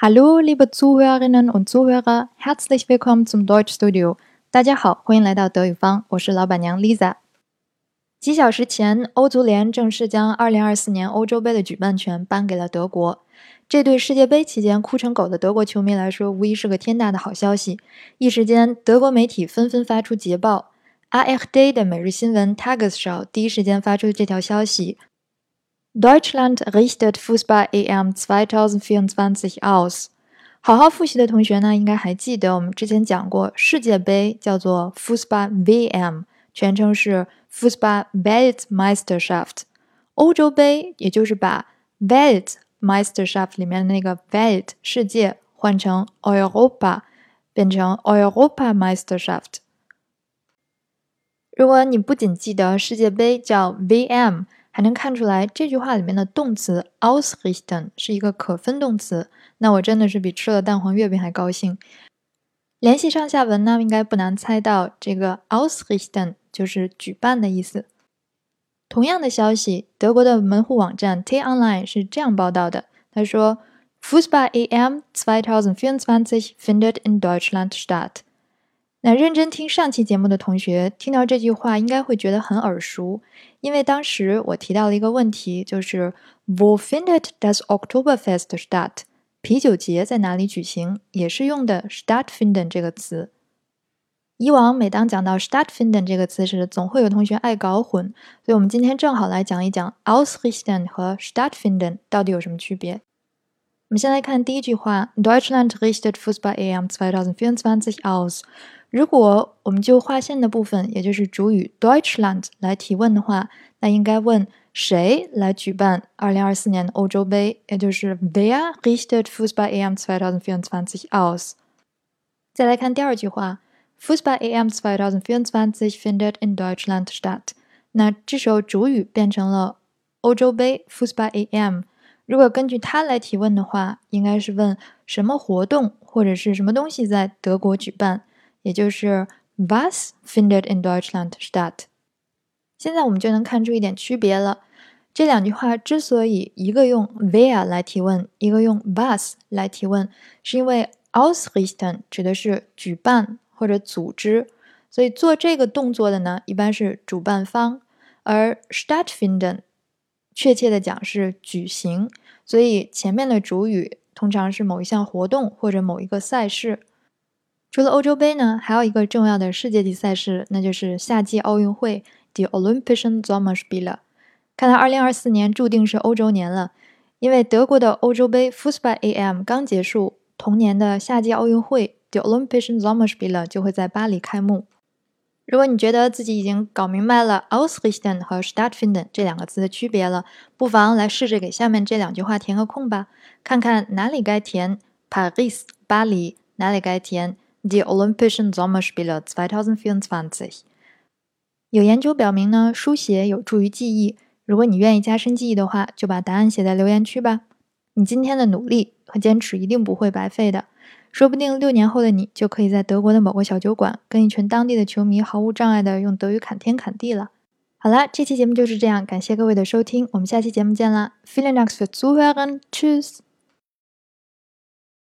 Hallo, liebe Zuhörerinnen und Zuhörer, herzlich willkommen zum Deutschstudio。大家好，欢迎来到德语方，我是老板娘 Lisa。几小时前，欧足联正式将2024年欧洲杯的举办权颁给了德国。这对世界杯期间哭成狗的德国球迷来说，无疑是个天大的好消息。一时间，德国媒体纷纷发出捷报。ARD 的每日新闻 Tagesschau 第一时间发出这条消息。Deutschland richtet Fußball EM 2024 aus。好好复习的同学呢，应该还记得我们之前讲过，世界杯叫做 Fußball WM，全称是 Fußball Weltmeisterschaft。欧洲杯也就是把 Weltmeisterschaft 里面的那个 Welt 世界换成 Europa，变成 Europameisterschaft。如果你不仅记得世界杯叫 VM，。还能看出来，这句话里面的动词 ausrichten 是一个可分动词。那我真的是比吃了蛋黄月饼还高兴。联系上下文呢，应该不难猜到，这个 ausrichten 就是举办的意思。同样的消息，德国的门户网站 T-Online 是这样报道的：他说，Fußball EM 2024 findet in Deutschland statt。那认真听上期节目的同学，听到这句话应该会觉得很耳熟，因为当时我提到了一个问题，就是 Wo findet das Oktoberfest start？啤酒节在哪里举行？也是用的 start finden 这个词。以往每当讲到 start finden 这个词时，总会有同学爱搞混，所以我们今天正好来讲一讲 ausrichten 和 start finden 到底有什么区别。我们先来看第一句话：Deutschland richtet Fußball EM 2024 aus。如果我们就划线的部分，也就是主语 Deutschland 来提问的话，那应该问谁来举办2024年的欧洲杯，也就是 Wer richtet Fußball EM 2024 aus？再来看第二句话，Fußball EM 2024 findet in Deutschland statt。那这时候主语变成了欧洲杯 Fußball EM。如果根据它来提问的话，应该是问什么活动或者是什么东西在德国举办。也就是 Was findet in Deutschland statt？现在我们就能看出一点区别了。这两句话之所以一个用 wer 来提问，一个用 was 来提问，是因为 ausrichten 指的是举办或者组织，所以做这个动作的呢，一般是主办方；而 stattfinden 确切的讲是举行，所以前面的主语通常是某一项活动或者某一个赛事。除了欧洲杯呢，还有一个重要的世界级赛事，那就是夏季奥运会，the Olympischen Sommerspiele）。看来2024年注定是欧洲年了，因为德国的欧洲杯 Fußball AM 刚结束，同年的夏季奥运会，the Olympischen Sommerspiele） 就会在巴黎开幕。如果你觉得自己已经搞明白了 Ausrichten 和 Stattfinden 这两个词的区别了，不妨来试着给下面这两句话填个空吧，看看哪里该填 Paris（ 巴黎），哪里该填。Die Olympischen Sommerspiele 2024。有研究表明呢，书写有助于记忆。如果你愿意加深记忆的话，就把答案写在留言区吧。你今天的努力和坚持一定不会白费的，说不定六年后的你就可以在德国的某个小酒馆，跟一群当地的球迷毫无障碍的用德语侃天侃地了。好啦，这期节目就是这样，感谢各位的收听，我们下期节目见啦。Vielen Dank fürs Zuhören. Tschüss.